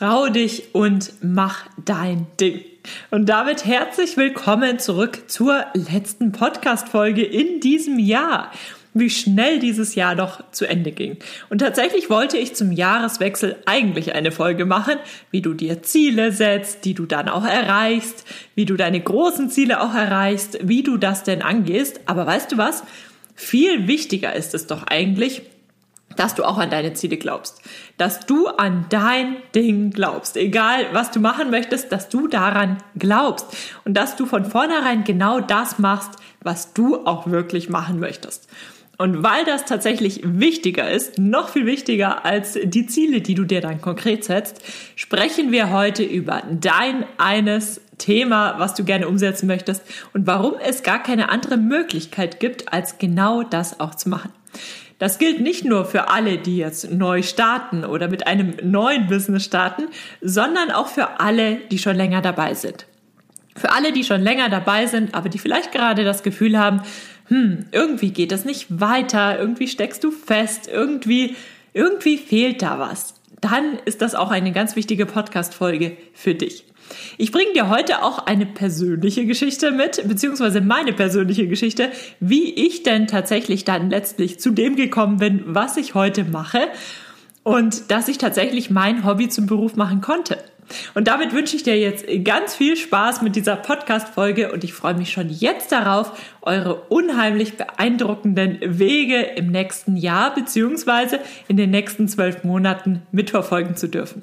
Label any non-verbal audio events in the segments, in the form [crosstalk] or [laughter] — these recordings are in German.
trau dich und mach dein Ding. Und damit herzlich willkommen zurück zur letzten Podcast-Folge in diesem Jahr. Wie schnell dieses Jahr doch zu Ende ging. Und tatsächlich wollte ich zum Jahreswechsel eigentlich eine Folge machen, wie du dir Ziele setzt, die du dann auch erreichst, wie du deine großen Ziele auch erreichst, wie du das denn angehst. Aber weißt du was? Viel wichtiger ist es doch eigentlich, dass du auch an deine Ziele glaubst, dass du an dein Ding glaubst, egal was du machen möchtest, dass du daran glaubst und dass du von vornherein genau das machst, was du auch wirklich machen möchtest. Und weil das tatsächlich wichtiger ist, noch viel wichtiger als die Ziele, die du dir dann konkret setzt, sprechen wir heute über dein eines Thema, was du gerne umsetzen möchtest und warum es gar keine andere Möglichkeit gibt, als genau das auch zu machen. Das gilt nicht nur für alle, die jetzt neu starten oder mit einem neuen Business starten, sondern auch für alle, die schon länger dabei sind. Für alle, die schon länger dabei sind, aber die vielleicht gerade das Gefühl haben, hm, irgendwie geht es nicht weiter, irgendwie steckst du fest, irgendwie, irgendwie fehlt da was. Dann ist das auch eine ganz wichtige Podcast-Folge für dich. Ich bringe dir heute auch eine persönliche Geschichte mit, beziehungsweise meine persönliche Geschichte, wie ich denn tatsächlich dann letztlich zu dem gekommen bin, was ich heute mache und dass ich tatsächlich mein Hobby zum Beruf machen konnte. Und damit wünsche ich dir jetzt ganz viel Spaß mit dieser Podcast-Folge und ich freue mich schon jetzt darauf, eure unheimlich beeindruckenden Wege im nächsten Jahr beziehungsweise in den nächsten zwölf Monaten mitverfolgen zu dürfen.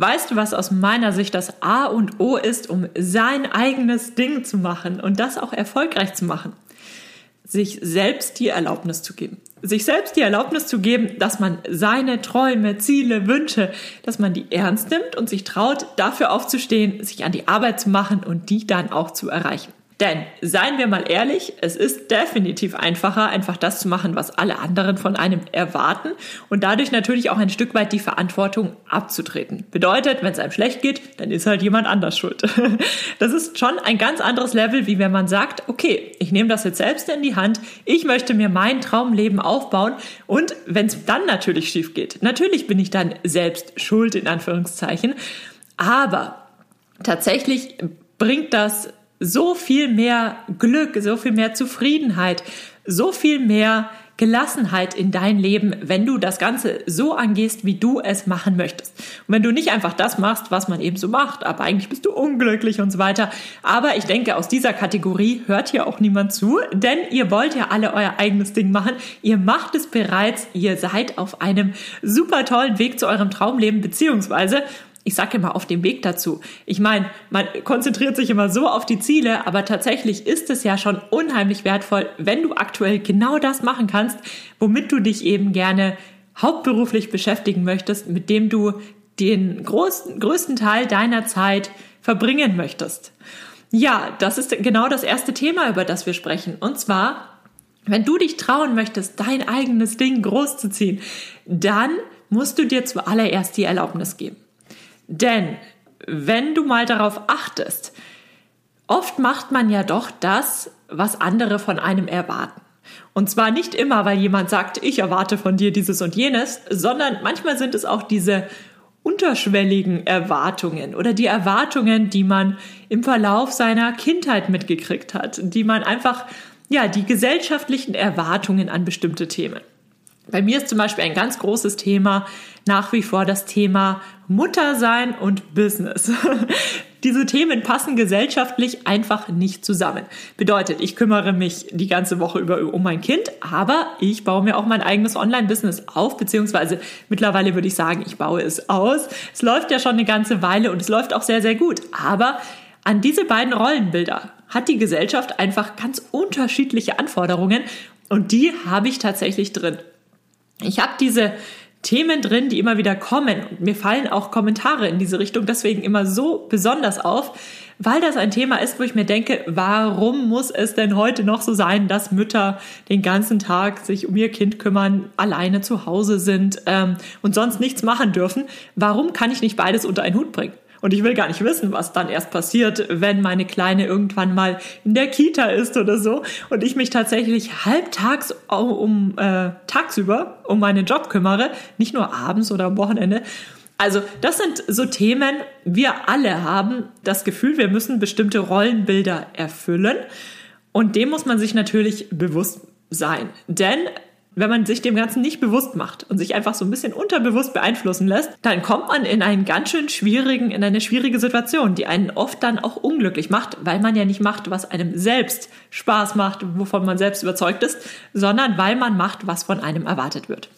Weißt du, was aus meiner Sicht das A und O ist, um sein eigenes Ding zu machen und das auch erfolgreich zu machen? Sich selbst die Erlaubnis zu geben. Sich selbst die Erlaubnis zu geben, dass man seine Träume, Ziele, Wünsche, dass man die ernst nimmt und sich traut, dafür aufzustehen, sich an die Arbeit zu machen und die dann auch zu erreichen. Denn, seien wir mal ehrlich, es ist definitiv einfacher, einfach das zu machen, was alle anderen von einem erwarten und dadurch natürlich auch ein Stück weit die Verantwortung abzutreten. Bedeutet, wenn es einem schlecht geht, dann ist halt jemand anders schuld. [laughs] Das ist schon ein ganz anderes Level, wie wenn man sagt, okay, ich nehme das jetzt selbst in die Hand, ich möchte mir mein Traumleben aufbauen und wenn es dann natürlich schief geht, natürlich bin ich dann selbst schuld in Anführungszeichen, aber tatsächlich bringt das so viel mehr Glück, so viel mehr Zufriedenheit, so viel mehr Gelassenheit in dein Leben, wenn du das Ganze so angehst, wie du es machen möchtest. Und wenn du nicht einfach das machst, was man eben so macht, aber eigentlich bist du unglücklich und so weiter. Aber ich denke, aus dieser Kategorie hört hier auch niemand zu, denn ihr wollt ja alle euer eigenes Ding machen. Ihr macht es bereits, ihr seid auf einem super tollen Weg zu eurem Traumleben, beziehungsweise ich sage immer auf dem Weg dazu. Ich meine, man konzentriert sich immer so auf die Ziele, aber tatsächlich ist es ja schon unheimlich wertvoll, wenn du aktuell genau das machen kannst, womit du dich eben gerne hauptberuflich beschäftigen möchtest, mit dem du den großen, größten Teil deiner Zeit verbringen möchtest. Ja, das ist genau das erste Thema, über das wir sprechen. Und zwar, wenn du dich trauen möchtest, dein eigenes Ding groß zu ziehen, dann musst du dir zuallererst die Erlaubnis geben. Denn wenn du mal darauf achtest, oft macht man ja doch das, was andere von einem erwarten. Und zwar nicht immer, weil jemand sagt, ich erwarte von dir dieses und jenes, sondern manchmal sind es auch diese unterschwelligen Erwartungen oder die Erwartungen, die man im Verlauf seiner Kindheit mitgekriegt hat, die man einfach, ja, die gesellschaftlichen Erwartungen an bestimmte Themen. Bei mir ist zum Beispiel ein ganz großes Thema nach wie vor das Thema Muttersein und Business. [laughs] Diese Themen passen gesellschaftlich einfach nicht zusammen. Bedeutet, ich kümmere mich die ganze Woche über um mein Kind, aber ich baue mir auch mein eigenes Online-Business auf, beziehungsweise mittlerweile würde ich sagen, ich baue es aus. Es läuft ja schon eine ganze Weile und es läuft auch sehr, sehr gut. Aber an diese beiden Rollenbilder hat die Gesellschaft einfach ganz unterschiedliche Anforderungen und die habe ich tatsächlich drin. Ich habe diese Themen drin, die immer wieder kommen. Mir fallen auch Kommentare in diese Richtung deswegen immer so besonders auf, weil das ein Thema ist, wo ich mir denke, warum muss es denn heute noch so sein, dass Mütter den ganzen Tag sich um ihr Kind kümmern, alleine zu Hause sind ähm, und sonst nichts machen dürfen? Warum kann ich nicht beides unter einen Hut bringen? Und ich will gar nicht wissen, was dann erst passiert, wenn meine Kleine irgendwann mal in der Kita ist oder so und ich mich tatsächlich halbtags um äh, tagsüber um meinen Job kümmere, nicht nur abends oder am Wochenende. Also das sind so Themen, wir alle haben das Gefühl, wir müssen bestimmte Rollenbilder erfüllen und dem muss man sich natürlich bewusst sein. Denn wenn man sich dem Ganzen nicht bewusst macht und sich einfach so ein bisschen unterbewusst beeinflussen lässt, dann kommt man in einen ganz schön schwierigen, in eine schwierige Situation, die einen oft dann auch unglücklich macht, weil man ja nicht macht, was einem selbst Spaß macht, wovon man selbst überzeugt ist, sondern weil man macht, was von einem erwartet wird.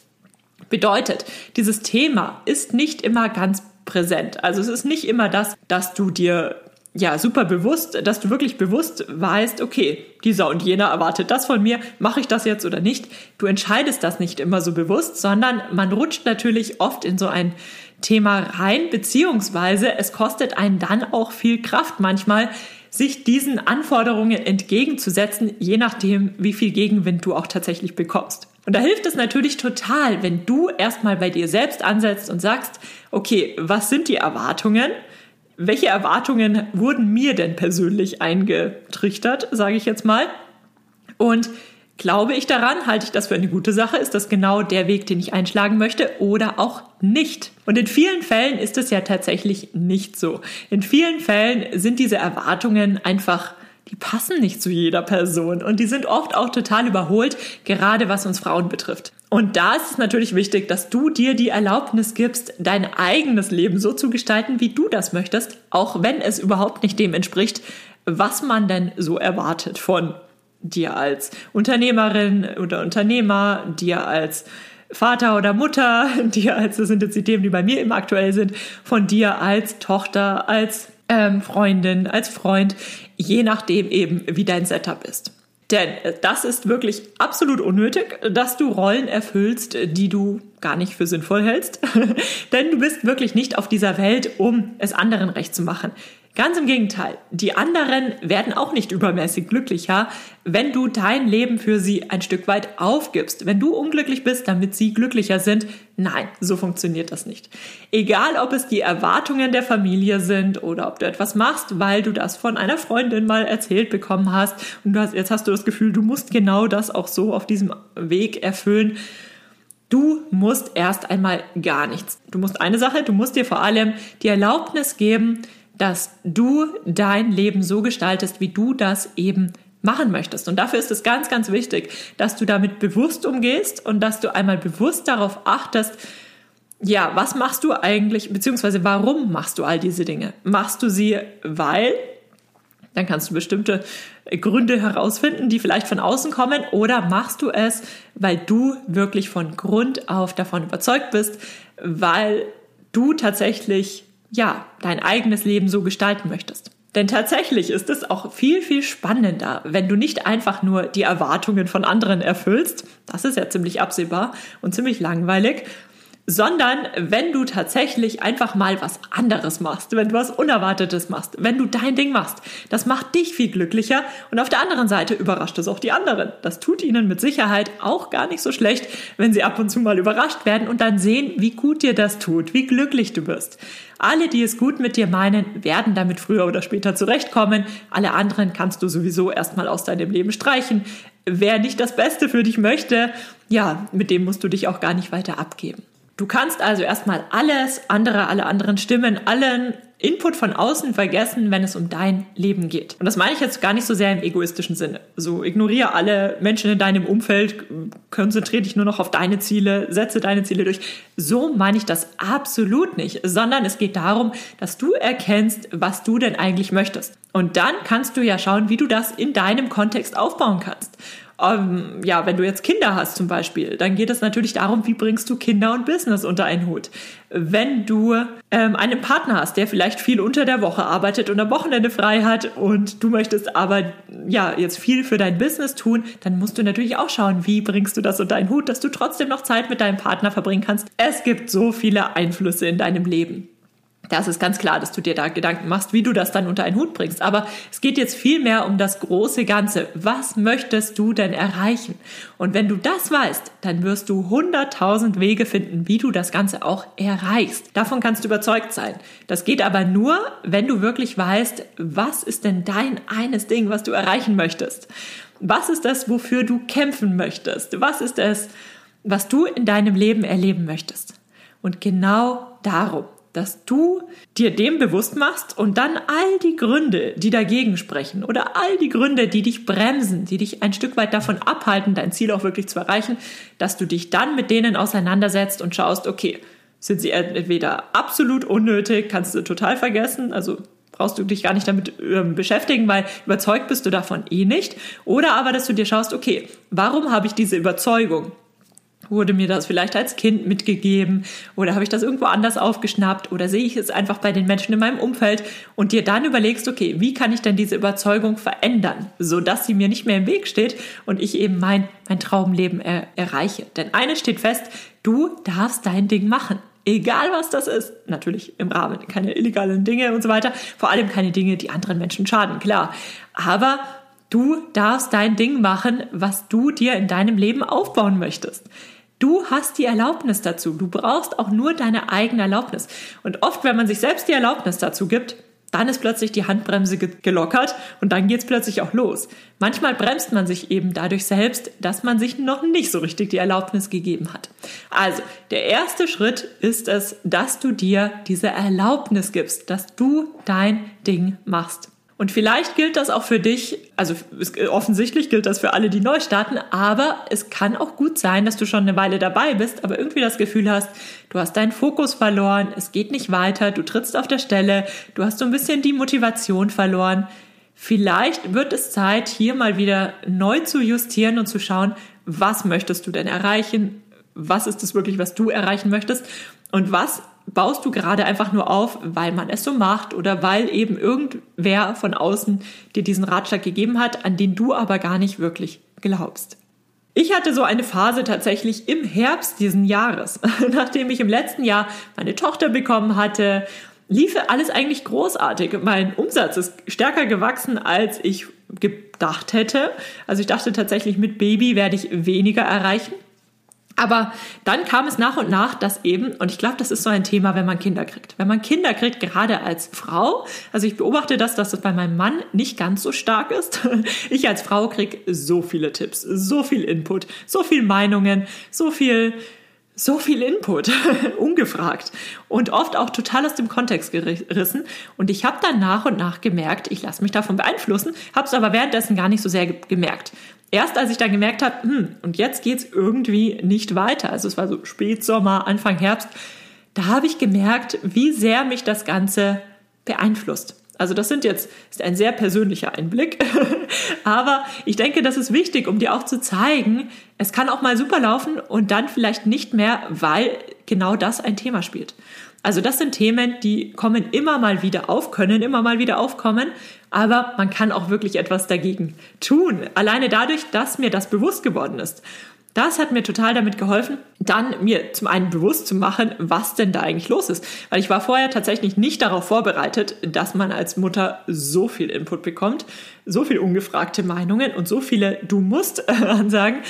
Bedeutet, dieses Thema ist nicht immer ganz präsent. Also es ist nicht immer das, dass du dir ja, super bewusst, dass du wirklich bewusst weißt, okay, dieser und jener erwartet das von mir, mache ich das jetzt oder nicht? Du entscheidest das nicht immer so bewusst, sondern man rutscht natürlich oft in so ein Thema rein, beziehungsweise es kostet einen dann auch viel Kraft manchmal, sich diesen Anforderungen entgegenzusetzen, je nachdem, wie viel Gegenwind du auch tatsächlich bekommst. Und da hilft es natürlich total, wenn du erstmal bei dir selbst ansetzt und sagst, okay, was sind die Erwartungen? Welche Erwartungen wurden mir denn persönlich eingetrichtert, sage ich jetzt mal. Und glaube ich daran, halte ich das für eine gute Sache, ist das genau der Weg, den ich einschlagen möchte oder auch nicht. Und in vielen Fällen ist es ja tatsächlich nicht so. In vielen Fällen sind diese Erwartungen einfach die passen nicht zu jeder Person und die sind oft auch total überholt, gerade was uns Frauen betrifft. Und da ist es natürlich wichtig, dass du dir die Erlaubnis gibst, dein eigenes Leben so zu gestalten, wie du das möchtest, auch wenn es überhaupt nicht dem entspricht, was man denn so erwartet von dir als Unternehmerin oder Unternehmer, dir als Vater oder Mutter, [laughs] dir als, das sind jetzt die Themen, die bei mir immer aktuell sind, von dir als Tochter, als ähm, Freundin, als Freund, je nachdem eben, wie dein Setup ist. Denn das ist wirklich absolut unnötig, dass du Rollen erfüllst, die du gar nicht für sinnvoll hältst. [laughs] Denn du bist wirklich nicht auf dieser Welt, um es anderen recht zu machen. Ganz im Gegenteil, die anderen werden auch nicht übermäßig glücklicher, wenn du dein Leben für sie ein Stück weit aufgibst. Wenn du unglücklich bist, damit sie glücklicher sind, nein, so funktioniert das nicht. Egal, ob es die Erwartungen der Familie sind oder ob du etwas machst, weil du das von einer Freundin mal erzählt bekommen hast und hast, jetzt hast du das Gefühl, du musst genau das auch so auf diesem Weg erfüllen. Du musst erst einmal gar nichts. Du musst eine Sache, du musst dir vor allem die Erlaubnis geben, dass du dein Leben so gestaltest, wie du das eben machen möchtest. Und dafür ist es ganz, ganz wichtig, dass du damit bewusst umgehst und dass du einmal bewusst darauf achtest, ja, was machst du eigentlich, beziehungsweise warum machst du all diese Dinge? Machst du sie, weil, dann kannst du bestimmte Gründe herausfinden, die vielleicht von außen kommen, oder machst du es, weil du wirklich von Grund auf davon überzeugt bist, weil du tatsächlich ja, dein eigenes Leben so gestalten möchtest. Denn tatsächlich ist es auch viel, viel spannender, wenn du nicht einfach nur die Erwartungen von anderen erfüllst, das ist ja ziemlich absehbar und ziemlich langweilig, sondern wenn du tatsächlich einfach mal was anderes machst, wenn du was Unerwartetes machst, wenn du dein Ding machst, das macht dich viel glücklicher und auf der anderen Seite überrascht es auch die anderen. Das tut ihnen mit Sicherheit auch gar nicht so schlecht, wenn sie ab und zu mal überrascht werden und dann sehen, wie gut dir das tut, wie glücklich du bist. Alle, die es gut mit dir meinen, werden damit früher oder später zurechtkommen. Alle anderen kannst du sowieso erstmal aus deinem Leben streichen. Wer nicht das Beste für dich möchte, ja, mit dem musst du dich auch gar nicht weiter abgeben. Du kannst also erstmal alles andere, alle anderen Stimmen, allen Input von außen vergessen, wenn es um dein Leben geht. Und das meine ich jetzt gar nicht so sehr im egoistischen Sinne. So ignoriere alle Menschen in deinem Umfeld, konzentriere dich nur noch auf deine Ziele, setze deine Ziele durch. So meine ich das absolut nicht, sondern es geht darum, dass du erkennst, was du denn eigentlich möchtest. Und dann kannst du ja schauen, wie du das in deinem Kontext aufbauen kannst. Ähm, ja, wenn du jetzt Kinder hast zum Beispiel, dann geht es natürlich darum, wie bringst du Kinder und Business unter einen Hut. Wenn du ähm, einen Partner hast, der vielleicht viel unter der Woche arbeitet und am Wochenende frei hat und du möchtest aber ja jetzt viel für dein Business tun, dann musst du natürlich auch schauen, wie bringst du das unter einen Hut, dass du trotzdem noch Zeit mit deinem Partner verbringen kannst. Es gibt so viele Einflüsse in deinem Leben. Das ist ganz klar, dass du dir da Gedanken machst, wie du das dann unter einen Hut bringst. Aber es geht jetzt viel mehr um das große Ganze. Was möchtest du denn erreichen? Und wenn du das weißt, dann wirst du hunderttausend Wege finden, wie du das Ganze auch erreichst. Davon kannst du überzeugt sein. Das geht aber nur, wenn du wirklich weißt, was ist denn dein eines Ding, was du erreichen möchtest? Was ist das, wofür du kämpfen möchtest? Was ist es, was du in deinem Leben erleben möchtest? Und genau darum dass du dir dem bewusst machst und dann all die Gründe, die dagegen sprechen oder all die Gründe, die dich bremsen, die dich ein Stück weit davon abhalten, dein Ziel auch wirklich zu erreichen, dass du dich dann mit denen auseinandersetzt und schaust, okay, sind sie entweder absolut unnötig, kannst du total vergessen, also brauchst du dich gar nicht damit ähm, beschäftigen, weil überzeugt bist du davon eh nicht. Oder aber, dass du dir schaust, okay, warum habe ich diese Überzeugung? Wurde mir das vielleicht als Kind mitgegeben oder habe ich das irgendwo anders aufgeschnappt oder sehe ich es einfach bei den Menschen in meinem Umfeld und dir dann überlegst, okay, wie kann ich denn diese Überzeugung verändern, sodass sie mir nicht mehr im Weg steht und ich eben mein, mein Traumleben er, erreiche. Denn eines steht fest, du darfst dein Ding machen. Egal was das ist. Natürlich im Rahmen, keine illegalen Dinge und so weiter. Vor allem keine Dinge, die anderen Menschen schaden, klar. Aber Du darfst dein Ding machen, was du dir in deinem Leben aufbauen möchtest. Du hast die Erlaubnis dazu. Du brauchst auch nur deine eigene Erlaubnis. Und oft, wenn man sich selbst die Erlaubnis dazu gibt, dann ist plötzlich die Handbremse gelockert und dann geht's plötzlich auch los. Manchmal bremst man sich eben dadurch selbst, dass man sich noch nicht so richtig die Erlaubnis gegeben hat. Also, der erste Schritt ist es, dass du dir diese Erlaubnis gibst, dass du dein Ding machst. Und vielleicht gilt das auch für dich, also offensichtlich gilt das für alle, die neu starten, aber es kann auch gut sein, dass du schon eine Weile dabei bist, aber irgendwie das Gefühl hast, du hast deinen Fokus verloren, es geht nicht weiter, du trittst auf der Stelle, du hast so ein bisschen die Motivation verloren. Vielleicht wird es Zeit, hier mal wieder neu zu justieren und zu schauen, was möchtest du denn erreichen? Was ist es wirklich, was du erreichen möchtest? Und was baust du gerade einfach nur auf, weil man es so macht oder weil eben irgendwer von außen dir diesen Ratschlag gegeben hat, an den du aber gar nicht wirklich glaubst. Ich hatte so eine Phase tatsächlich im Herbst diesen Jahres, [laughs] nachdem ich im letzten Jahr meine Tochter bekommen hatte, lief alles eigentlich großartig. Mein Umsatz ist stärker gewachsen, als ich gedacht hätte. Also ich dachte tatsächlich, mit Baby werde ich weniger erreichen. Aber dann kam es nach und nach, dass eben, und ich glaube, das ist so ein Thema, wenn man Kinder kriegt. Wenn man Kinder kriegt, gerade als Frau, also ich beobachte das, dass das bei meinem Mann nicht ganz so stark ist. [laughs] Ich als Frau krieg so viele Tipps, so viel Input, so viel Meinungen, so viel, so viel Input, [laughs] ungefragt und oft auch total aus dem Kontext gerissen. Und ich habe dann nach und nach gemerkt, ich lasse mich davon beeinflussen, habe es aber währenddessen gar nicht so sehr gemerkt erst als ich dann gemerkt habe, hm, und jetzt geht's irgendwie nicht weiter, also es war so Spätsommer, Anfang Herbst, da habe ich gemerkt, wie sehr mich das Ganze beeinflusst. Also das sind jetzt ist ein sehr persönlicher Einblick, [laughs] aber ich denke, das ist wichtig, um dir auch zu zeigen, es kann auch mal super laufen und dann vielleicht nicht mehr, weil genau das ein Thema spielt. Also das sind Themen, die kommen immer mal wieder auf, können immer mal wieder aufkommen, aber man kann auch wirklich etwas dagegen tun. Alleine dadurch, dass mir das bewusst geworden ist. Das hat mir total damit geholfen, dann mir zum einen bewusst zu machen, was denn da eigentlich los ist. Weil ich war vorher tatsächlich nicht darauf vorbereitet, dass man als Mutter so viel Input bekommt, so viel ungefragte Meinungen und so viele Du musst [laughs] Ansagen,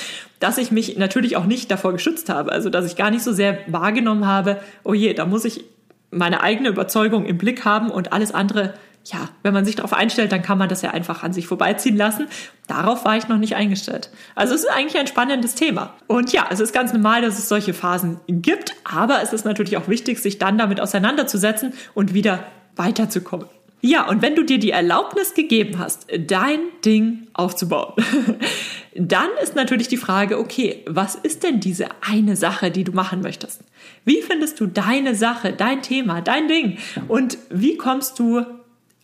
dass ich mich natürlich auch nicht davor geschützt habe. Also, dass ich gar nicht so sehr wahrgenommen habe, oh je, da muss ich meine eigene Überzeugung im Blick haben und alles andere, ja, wenn man sich darauf einstellt, dann kann man das ja einfach an sich vorbeiziehen lassen. Darauf war ich noch nicht eingestellt. Also es ist eigentlich ein spannendes Thema. Und ja, es ist ganz normal, dass es solche Phasen gibt, aber es ist natürlich auch wichtig, sich dann damit auseinanderzusetzen und wieder weiterzukommen. Ja, und wenn du dir die Erlaubnis gegeben hast, dein Ding aufzubauen, [laughs] dann ist natürlich die Frage, okay, was ist denn diese eine Sache, die du machen möchtest? Wie findest du deine Sache, dein Thema, dein Ding? Und wie kommst du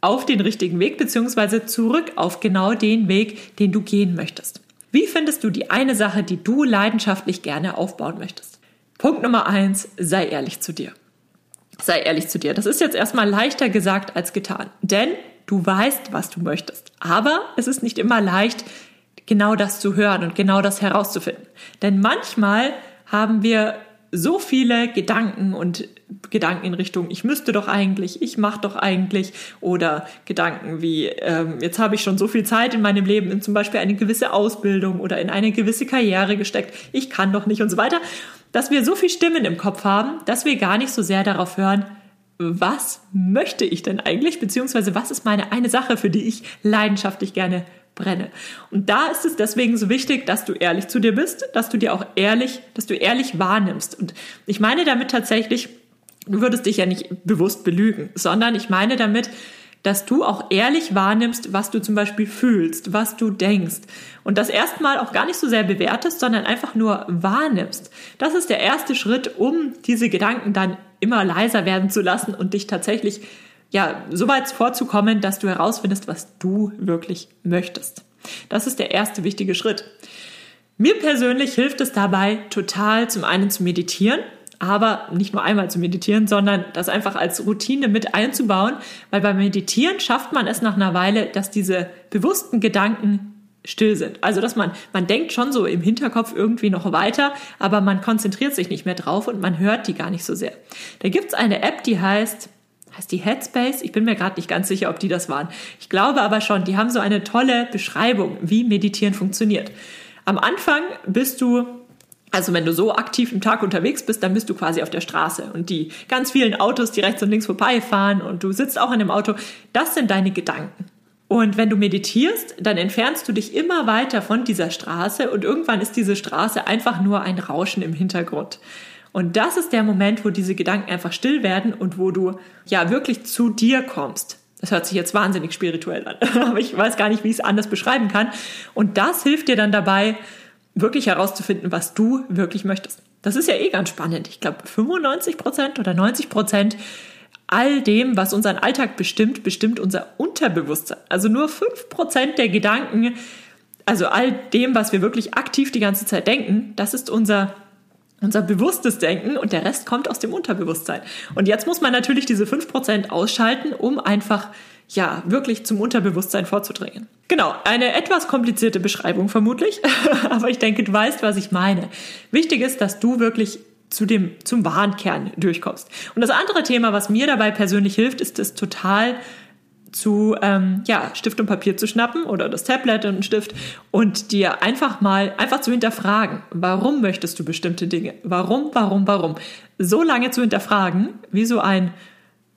auf den richtigen Weg, beziehungsweise zurück auf genau den Weg, den du gehen möchtest? Wie findest du die eine Sache, die du leidenschaftlich gerne aufbauen möchtest? Punkt Nummer eins, sei ehrlich zu dir. Sei ehrlich zu dir. Das ist jetzt erstmal leichter gesagt als getan. Denn du weißt, was du möchtest. Aber es ist nicht immer leicht, genau das zu hören und genau das herauszufinden. Denn manchmal haben wir so viele Gedanken und Gedanken in Richtung, ich müsste doch eigentlich, ich mache doch eigentlich oder Gedanken wie, ähm, jetzt habe ich schon so viel Zeit in meinem Leben in zum Beispiel eine gewisse Ausbildung oder in eine gewisse Karriere gesteckt, ich kann doch nicht und so weiter, dass wir so viel Stimmen im Kopf haben, dass wir gar nicht so sehr darauf hören, was möchte ich denn eigentlich, beziehungsweise was ist meine eine Sache, für die ich leidenschaftlich gerne brenne. Und da ist es deswegen so wichtig, dass du ehrlich zu dir bist, dass du dir auch ehrlich, dass du ehrlich wahrnimmst. Und ich meine damit tatsächlich, du würdest dich ja nicht bewusst belügen, sondern ich meine damit, dass du auch ehrlich wahrnimmst, was du zum Beispiel fühlst, was du denkst. Und das erstmal auch gar nicht so sehr bewertest, sondern einfach nur wahrnimmst. Das ist der erste Schritt, um diese Gedanken dann immer leiser werden zu lassen und dich tatsächlich ja, so weit vorzukommen, dass du herausfindest, was du wirklich möchtest. Das ist der erste wichtige Schritt. Mir persönlich hilft es dabei total zum einen zu meditieren, aber nicht nur einmal zu meditieren, sondern das einfach als Routine mit einzubauen, weil beim Meditieren schafft man es nach einer Weile, dass diese bewussten Gedanken still sind. Also, dass man, man denkt schon so im Hinterkopf irgendwie noch weiter, aber man konzentriert sich nicht mehr drauf und man hört die gar nicht so sehr. Da gibt's eine App, die heißt heißt die Headspace? Ich bin mir gerade nicht ganz sicher, ob die das waren. Ich glaube aber schon, die haben so eine tolle Beschreibung, wie Meditieren funktioniert. Am Anfang bist du also wenn du so aktiv im Tag unterwegs bist, dann bist du quasi auf der Straße und die ganz vielen Autos, die rechts und links vorbeifahren und du sitzt auch in dem Auto, das sind deine Gedanken. Und wenn du meditierst, dann entfernst du dich immer weiter von dieser Straße und irgendwann ist diese Straße einfach nur ein Rauschen im Hintergrund. Und das ist der Moment, wo diese Gedanken einfach still werden und wo du ja wirklich zu dir kommst. Das hört sich jetzt wahnsinnig spirituell an, [laughs] aber ich weiß gar nicht, wie ich es anders beschreiben kann. Und das hilft dir dann dabei, wirklich herauszufinden, was du wirklich möchtest. Das ist ja eh ganz spannend. Ich glaube, 95 Prozent oder 90 Prozent all dem, was unseren Alltag bestimmt, bestimmt unser Unterbewusstsein. Also nur 5 Prozent der Gedanken, also all dem, was wir wirklich aktiv die ganze Zeit denken, das ist unser unser bewusstes Denken und der Rest kommt aus dem Unterbewusstsein. Und jetzt muss man natürlich diese 5% ausschalten, um einfach ja, wirklich zum Unterbewusstsein vorzudringen. Genau, eine etwas komplizierte Beschreibung vermutlich, [laughs] aber ich denke, du weißt, was ich meine. Wichtig ist, dass du wirklich zu dem, zum wahren Kern durchkommst. Und das andere Thema, was mir dabei persönlich hilft, ist es total zu ähm, ja, Stift und Papier zu schnappen oder das Tablet und einen Stift und dir einfach mal einfach zu hinterfragen, warum möchtest du bestimmte Dinge? Warum, warum, warum? So lange zu hinterfragen, wie so ein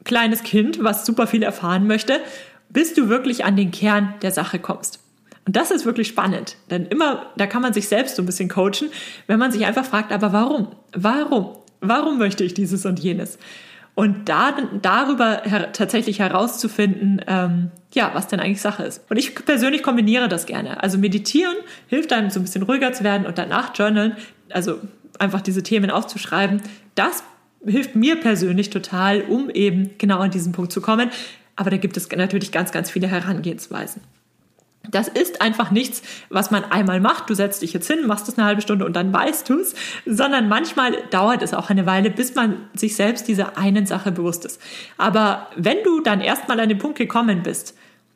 kleines Kind, was super viel erfahren möchte, bis du wirklich an den Kern der Sache kommst. Und das ist wirklich spannend, denn immer, da kann man sich selbst so ein bisschen coachen, wenn man sich einfach fragt, aber warum? Warum? Warum möchte ich dieses und jenes? Und da, darüber her tatsächlich herauszufinden, ähm, ja, was denn eigentlich Sache ist. Und ich persönlich kombiniere das gerne. Also meditieren hilft einem so ein bisschen ruhiger zu werden und danach journalen, also einfach diese Themen aufzuschreiben. Das hilft mir persönlich total, um eben genau an diesen Punkt zu kommen. Aber da gibt es natürlich ganz, ganz viele Herangehensweisen. Das ist einfach nichts, was man einmal macht. Du setzt dich jetzt hin, machst es eine halbe Stunde und dann weißt du es, sondern manchmal dauert es auch eine Weile, bis man sich selbst dieser einen Sache bewusst ist. Aber wenn du dann erstmal an den Punkt gekommen bist,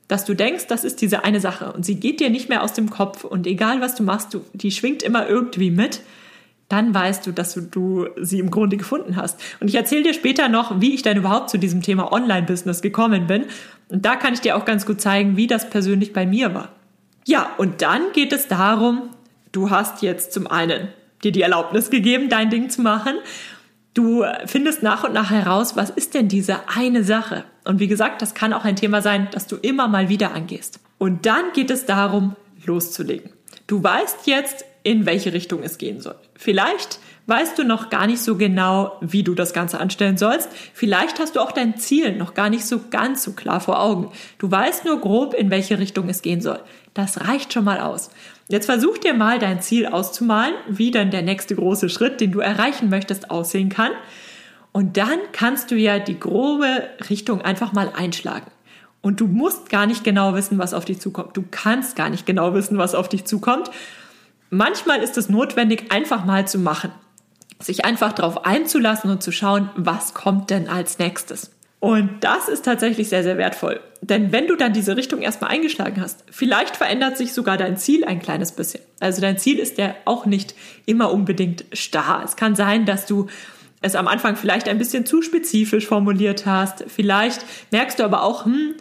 dass du denkst, das ist diese eine Sache und sie geht dir nicht mehr aus dem Kopf und egal was du machst, du, die schwingt immer irgendwie mit, dann weißt du, dass du, du sie im Grunde gefunden hast. Und ich erzähle dir später noch, wie ich dann überhaupt zu diesem Thema Online-Business gekommen bin. Und da kann ich dir auch ganz gut zeigen, wie das persönlich bei mir war. Ja, und dann geht es darum, du hast jetzt zum einen dir die Erlaubnis gegeben, dein Ding zu machen. Du findest nach und nach heraus, was ist denn diese eine Sache? Und wie gesagt, das kann auch ein Thema sein, das du immer mal wieder angehst. Und dann geht es darum, loszulegen. Du weißt jetzt, in welche Richtung es gehen soll. Vielleicht weißt du noch gar nicht so genau, wie du das Ganze anstellen sollst. Vielleicht hast du auch dein Ziel noch gar nicht so ganz so klar vor Augen. Du weißt nur grob, in welche Richtung es gehen soll. Das reicht schon mal aus. Jetzt versuch dir mal dein Ziel auszumalen, wie dann der nächste große Schritt, den du erreichen möchtest, aussehen kann. Und dann kannst du ja die grobe Richtung einfach mal einschlagen. Und du musst gar nicht genau wissen, was auf dich zukommt. Du kannst gar nicht genau wissen, was auf dich zukommt. Manchmal ist es notwendig, einfach mal zu machen. Sich einfach darauf einzulassen und zu schauen, was kommt denn als nächstes. Und das ist tatsächlich sehr, sehr wertvoll. Denn wenn du dann diese Richtung erstmal eingeschlagen hast, vielleicht verändert sich sogar dein Ziel ein kleines bisschen. Also dein Ziel ist ja auch nicht immer unbedingt starr. Es kann sein, dass du es am Anfang vielleicht ein bisschen zu spezifisch formuliert hast. Vielleicht merkst du aber auch, hm,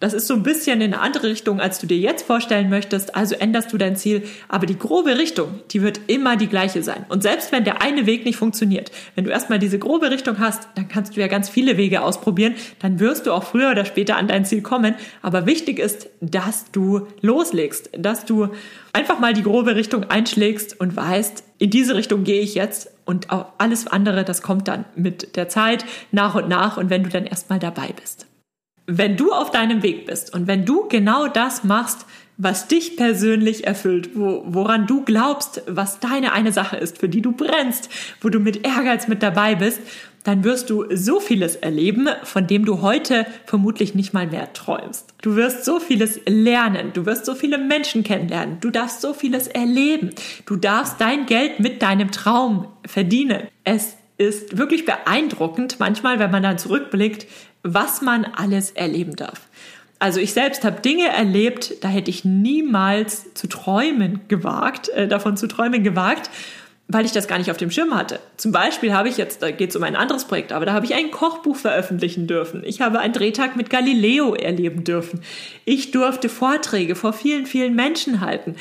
das ist so ein bisschen in eine andere Richtung, als du dir jetzt vorstellen möchtest. Also änderst du dein Ziel. Aber die grobe Richtung, die wird immer die gleiche sein. Und selbst wenn der eine Weg nicht funktioniert, wenn du erstmal diese grobe Richtung hast, dann kannst du ja ganz viele Wege ausprobieren. Dann wirst du auch früher oder später an dein Ziel kommen. Aber wichtig ist, dass du loslegst, dass du einfach mal die grobe Richtung einschlägst und weißt, in diese Richtung gehe ich jetzt und auch alles andere, das kommt dann mit der Zeit nach und nach und wenn du dann erstmal dabei bist wenn du auf deinem Weg bist und wenn du genau das machst, was dich persönlich erfüllt, wo, woran du glaubst, was deine eine Sache ist, für die du brennst, wo du mit Ehrgeiz mit dabei bist, dann wirst du so vieles erleben, von dem du heute vermutlich nicht mal mehr träumst. Du wirst so vieles lernen, du wirst so viele Menschen kennenlernen, du darfst so vieles erleben, du darfst dein Geld mit deinem Traum verdienen. Es ist wirklich beeindruckend, manchmal, wenn man dann zurückblickt, was man alles erleben darf. Also ich selbst habe Dinge erlebt, da hätte ich niemals zu träumen gewagt, äh, davon zu träumen gewagt, weil ich das gar nicht auf dem Schirm hatte. Zum Beispiel habe ich jetzt, da geht es um ein anderes Projekt, aber da habe ich ein Kochbuch veröffentlichen dürfen. Ich habe einen Drehtag mit Galileo erleben dürfen. Ich durfte Vorträge vor vielen, vielen Menschen halten.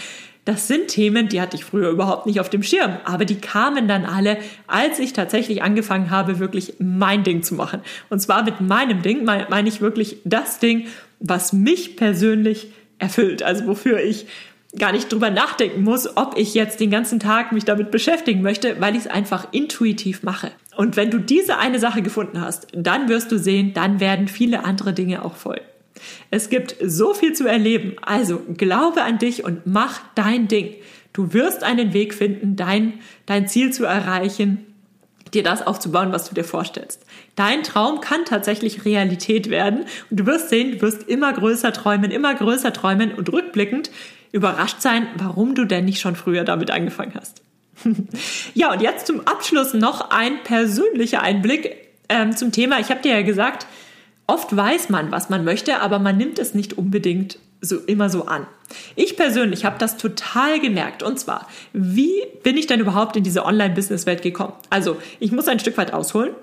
Das sind Themen, die hatte ich früher überhaupt nicht auf dem Schirm, aber die kamen dann alle, als ich tatsächlich angefangen habe, wirklich mein Ding zu machen. Und zwar mit meinem Ding meine ich wirklich das Ding, was mich persönlich erfüllt, also wofür ich gar nicht drüber nachdenken muss, ob ich jetzt den ganzen Tag mich damit beschäftigen möchte, weil ich es einfach intuitiv mache. Und wenn du diese eine Sache gefunden hast, dann wirst du sehen, dann werden viele andere Dinge auch folgen. Es gibt so viel zu erleben. Also glaube an dich und mach dein Ding. Du wirst einen Weg finden, dein, dein Ziel zu erreichen, dir das aufzubauen, was du dir vorstellst. Dein Traum kann tatsächlich Realität werden und du wirst sehen, du wirst immer größer träumen, immer größer träumen und rückblickend überrascht sein, warum du denn nicht schon früher damit angefangen hast. [laughs] ja, und jetzt zum Abschluss noch ein persönlicher Einblick ähm, zum Thema. Ich habe dir ja gesagt, Oft weiß man, was man möchte, aber man nimmt es nicht unbedingt so immer so an. Ich persönlich habe das total gemerkt. Und zwar, wie bin ich denn überhaupt in diese Online-Business-Welt gekommen? Also, ich muss ein Stück weit ausholen.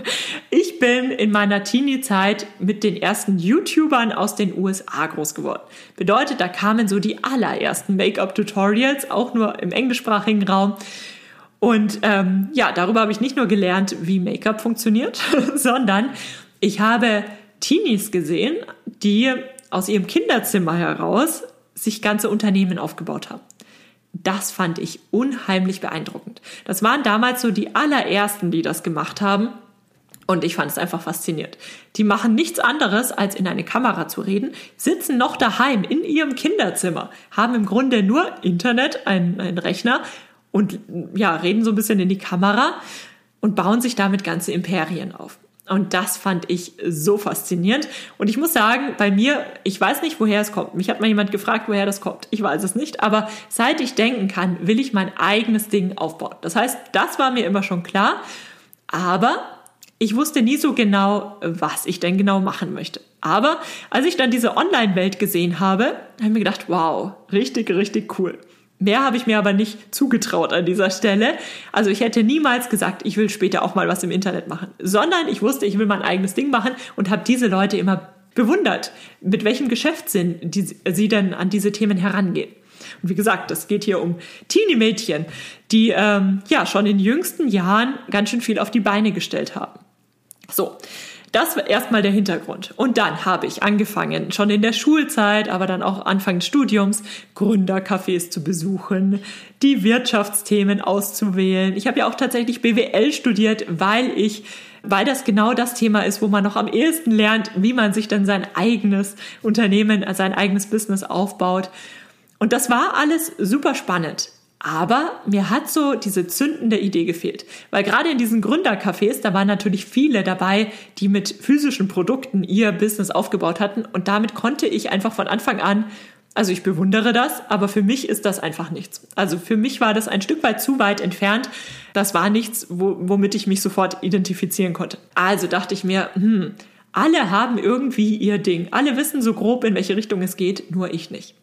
[laughs] ich bin in meiner Teenie-Zeit mit den ersten YouTubern aus den USA groß geworden. Bedeutet, da kamen so die allerersten Make-up-Tutorials, auch nur im englischsprachigen Raum. Und ähm, ja, darüber habe ich nicht nur gelernt, wie Make-up funktioniert, [laughs] sondern ich habe Teenies gesehen, die aus ihrem Kinderzimmer heraus sich ganze Unternehmen aufgebaut haben. Das fand ich unheimlich beeindruckend. Das waren damals so die allerersten, die das gemacht haben. Und ich fand es einfach faszinierend. Die machen nichts anderes, als in eine Kamera zu reden, sitzen noch daheim in ihrem Kinderzimmer, haben im Grunde nur Internet, einen, Rechner und ja, reden so ein bisschen in die Kamera und bauen sich damit ganze Imperien auf. Und das fand ich so faszinierend. Und ich muss sagen, bei mir, ich weiß nicht, woher es kommt. Mich hat mal jemand gefragt, woher das kommt. Ich weiß es nicht. Aber seit ich denken kann, will ich mein eigenes Ding aufbauen. Das heißt, das war mir immer schon klar. Aber ich wusste nie so genau, was ich denn genau machen möchte. Aber als ich dann diese Online-Welt gesehen habe, habe ich mir gedacht, wow, richtig, richtig cool. Mehr habe ich mir aber nicht zugetraut an dieser Stelle. Also ich hätte niemals gesagt, ich will später auch mal was im Internet machen, sondern ich wusste, ich will mein eigenes Ding machen und habe diese Leute immer bewundert, mit welchem Geschäftssinn die, sie denn an diese Themen herangehen. Und wie gesagt, es geht hier um Teenie-Mädchen, die ähm, ja schon in jüngsten Jahren ganz schön viel auf die Beine gestellt haben. So, das war erstmal der Hintergrund. Und dann habe ich angefangen, schon in der Schulzeit, aber dann auch Anfang des Studiums, Gründercafés zu besuchen, die Wirtschaftsthemen auszuwählen. Ich habe ja auch tatsächlich BWL studiert, weil ich weil das genau das Thema ist, wo man noch am ehesten lernt, wie man sich dann sein eigenes Unternehmen, sein eigenes Business aufbaut. Und das war alles super spannend. Aber mir hat so diese zündende Idee gefehlt. Weil gerade in diesen Gründercafés, da waren natürlich viele dabei, die mit physischen Produkten ihr Business aufgebaut hatten. Und damit konnte ich einfach von Anfang an Also ich bewundere das, aber für mich ist das einfach nichts. Also für mich war das ein Stück weit zu weit entfernt. Das war nichts, wo, womit ich mich sofort identifizieren konnte. Also dachte ich mir, hm, alle haben irgendwie ihr Ding. Alle wissen so grob, in welche Richtung es geht, nur ich nicht.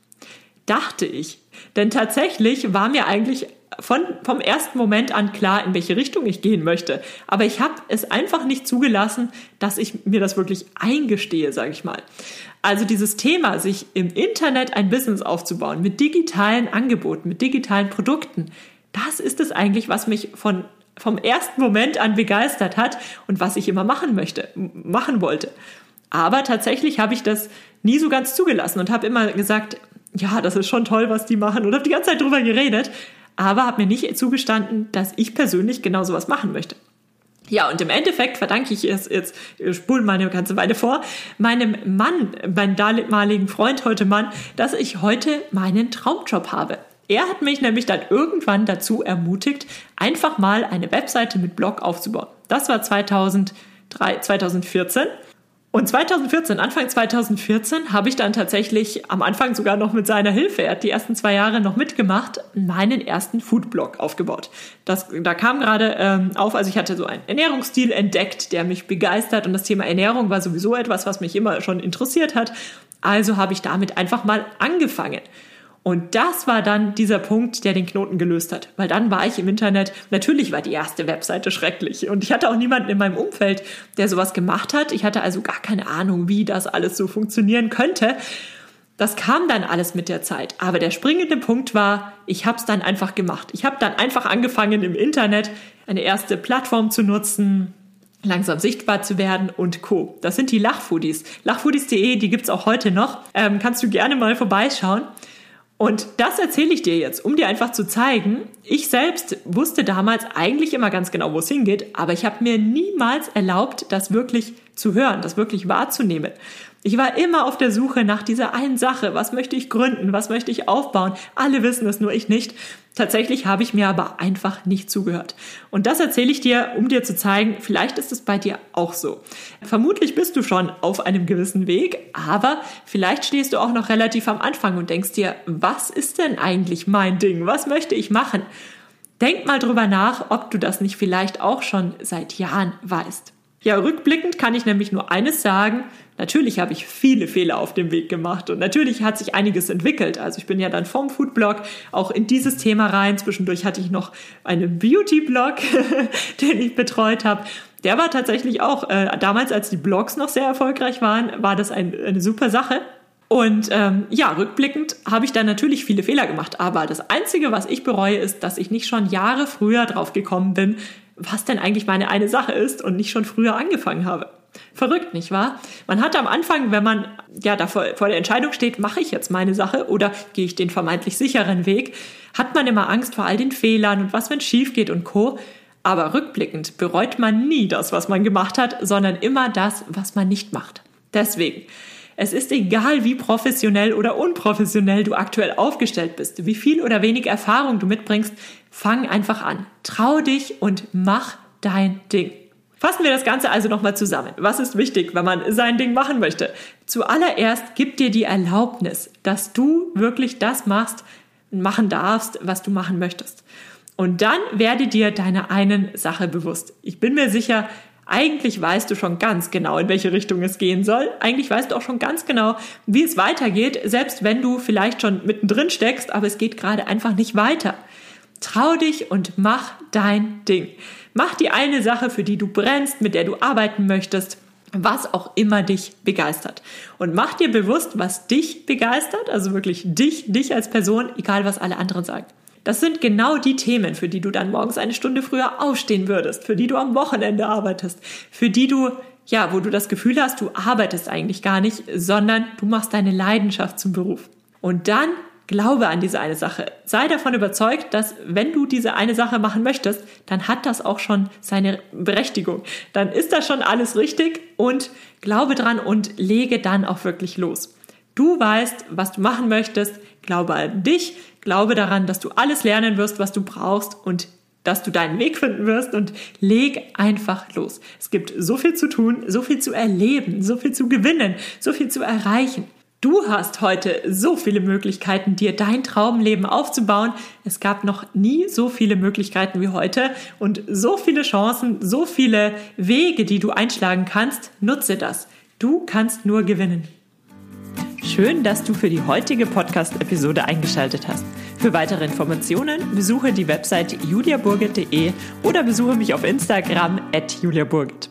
Dachte ich. Denn tatsächlich war mir eigentlich von, vom ersten Moment an klar, in welche Richtung ich gehen möchte. Aber ich habe es einfach nicht zugelassen, dass ich mir das wirklich eingestehe, sage ich mal. Also dieses Thema, sich im Internet ein Business aufzubauen mit digitalen Angeboten, mit digitalen Produkten, das ist es eigentlich, was mich von vom ersten Moment an begeistert hat und was ich immer machen möchte, machen wollte. Aber tatsächlich habe ich das nie so ganz zugelassen und habe immer gesagt, ja, das ist schon toll, was die machen und habe die ganze Zeit drüber geredet, aber habe mir nicht zugestanden, dass ich persönlich genau sowas machen möchte. Ja, und im Endeffekt verdanke ich es jetzt, spulen meine ganze Weile vor, meinem Mann, meinem damaligen Freund heute Mann, dass ich heute meinen Traumjob habe. Er hat mich nämlich dann irgendwann dazu ermutigt, einfach mal eine Webseite mit Blog aufzubauen. Das war 2003, 2014. Und 2014, Anfang 2014, habe ich dann tatsächlich am Anfang sogar noch mit seiner Hilfe, er hat die ersten zwei Jahre noch mitgemacht, meinen ersten Foodblog aufgebaut. Das, da kam gerade ähm, auf, also ich hatte so einen Ernährungsstil entdeckt, der mich begeistert und das Thema Ernährung war sowieso etwas, was mich immer schon interessiert hat. Also habe ich damit einfach mal angefangen. Und das war dann dieser Punkt, der den Knoten gelöst hat. Weil dann war ich im Internet, natürlich war die erste Webseite schrecklich. Und ich hatte auch niemanden in meinem Umfeld, der sowas gemacht hat. Ich hatte also gar keine Ahnung, wie das alles so funktionieren könnte. Das kam dann alles mit der Zeit. Aber der springende Punkt war, ich habe es dann einfach gemacht. Ich habe dann einfach angefangen, im Internet eine erste Plattform zu nutzen, langsam sichtbar zu werden und Co. Das sind die Lachfoodies. Lachfoodies.de, die gibt's auch heute noch. Ähm, kannst du gerne mal vorbeischauen. Und das erzähle ich dir jetzt, um dir einfach zu zeigen, ich selbst wusste damals eigentlich immer ganz genau, wo es hingeht, aber ich habe mir niemals erlaubt, das wirklich zu hören, das wirklich wahrzunehmen. Ich war immer auf der Suche nach dieser einen Sache. Was möchte ich gründen? Was möchte ich aufbauen? Alle wissen es, nur ich nicht. Tatsächlich habe ich mir aber einfach nicht zugehört. Und das erzähle ich dir, um dir zu zeigen, vielleicht ist es bei dir auch so. Vermutlich bist du schon auf einem gewissen Weg, aber vielleicht stehst du auch noch relativ am Anfang und denkst dir, was ist denn eigentlich mein Ding? Was möchte ich machen? Denk mal drüber nach, ob du das nicht vielleicht auch schon seit Jahren weißt. Ja, rückblickend kann ich nämlich nur eines sagen. Natürlich habe ich viele Fehler auf dem Weg gemacht und natürlich hat sich einiges entwickelt. Also ich bin ja dann vom Foodblog auch in dieses Thema rein. Zwischendurch hatte ich noch einen Beauty-Blog, [laughs] den ich betreut habe. Der war tatsächlich auch, äh, damals als die Blogs noch sehr erfolgreich waren, war das ein, eine super Sache. Und ähm, ja, rückblickend habe ich dann natürlich viele Fehler gemacht. Aber das Einzige, was ich bereue, ist, dass ich nicht schon Jahre früher drauf gekommen bin, was denn eigentlich meine eine Sache ist und nicht schon früher angefangen habe. Verrückt, nicht wahr? Man hat am Anfang, wenn man ja da vor, vor der Entscheidung steht, mache ich jetzt meine Sache oder gehe ich den vermeintlich sicheren Weg, hat man immer Angst vor all den Fehlern und was, wenn schief geht und Co. Aber rückblickend bereut man nie das, was man gemacht hat, sondern immer das, was man nicht macht. Deswegen, es ist egal, wie professionell oder unprofessionell du aktuell aufgestellt bist, wie viel oder wenig Erfahrung du mitbringst, fang einfach an. Trau dich und mach dein Ding. Fassen wir das Ganze also nochmal zusammen. Was ist wichtig, wenn man sein Ding machen möchte? Zuallererst gib dir die Erlaubnis, dass du wirklich das machst, machen darfst, was du machen möchtest. Und dann werde dir deiner einen Sache bewusst. Ich bin mir sicher, eigentlich weißt du schon ganz genau, in welche Richtung es gehen soll. Eigentlich weißt du auch schon ganz genau, wie es weitergeht, selbst wenn du vielleicht schon mittendrin steckst, aber es geht gerade einfach nicht weiter. Trau dich und mach dein Ding. Mach die eine Sache, für die du brennst, mit der du arbeiten möchtest, was auch immer dich begeistert. Und mach dir bewusst, was dich begeistert, also wirklich dich, dich als Person, egal was alle anderen sagen. Das sind genau die Themen, für die du dann morgens eine Stunde früher aufstehen würdest, für die du am Wochenende arbeitest, für die du, ja, wo du das Gefühl hast, du arbeitest eigentlich gar nicht, sondern du machst deine Leidenschaft zum Beruf. Und dann glaube an diese eine Sache. Sei davon überzeugt, dass wenn du diese eine Sache machen möchtest, dann hat das auch schon seine Berechtigung. Dann ist das schon alles richtig und glaube dran und lege dann auch wirklich los. Du weißt, was du machen möchtest, glaube an dich, Glaube daran, dass du alles lernen wirst, was du brauchst und dass du deinen Weg finden wirst und leg einfach los. Es gibt so viel zu tun, so viel zu erleben, so viel zu gewinnen, so viel zu erreichen. Du hast heute so viele Möglichkeiten, dir dein Traumleben aufzubauen. Es gab noch nie so viele Möglichkeiten wie heute und so viele Chancen, so viele Wege, die du einschlagen kannst. Nutze das. Du kannst nur gewinnen. Schön, dass du für die heutige Podcast-Episode eingeschaltet hast. Für weitere Informationen besuche die Website juliaburgit.de oder besuche mich auf Instagram at juliaburgit.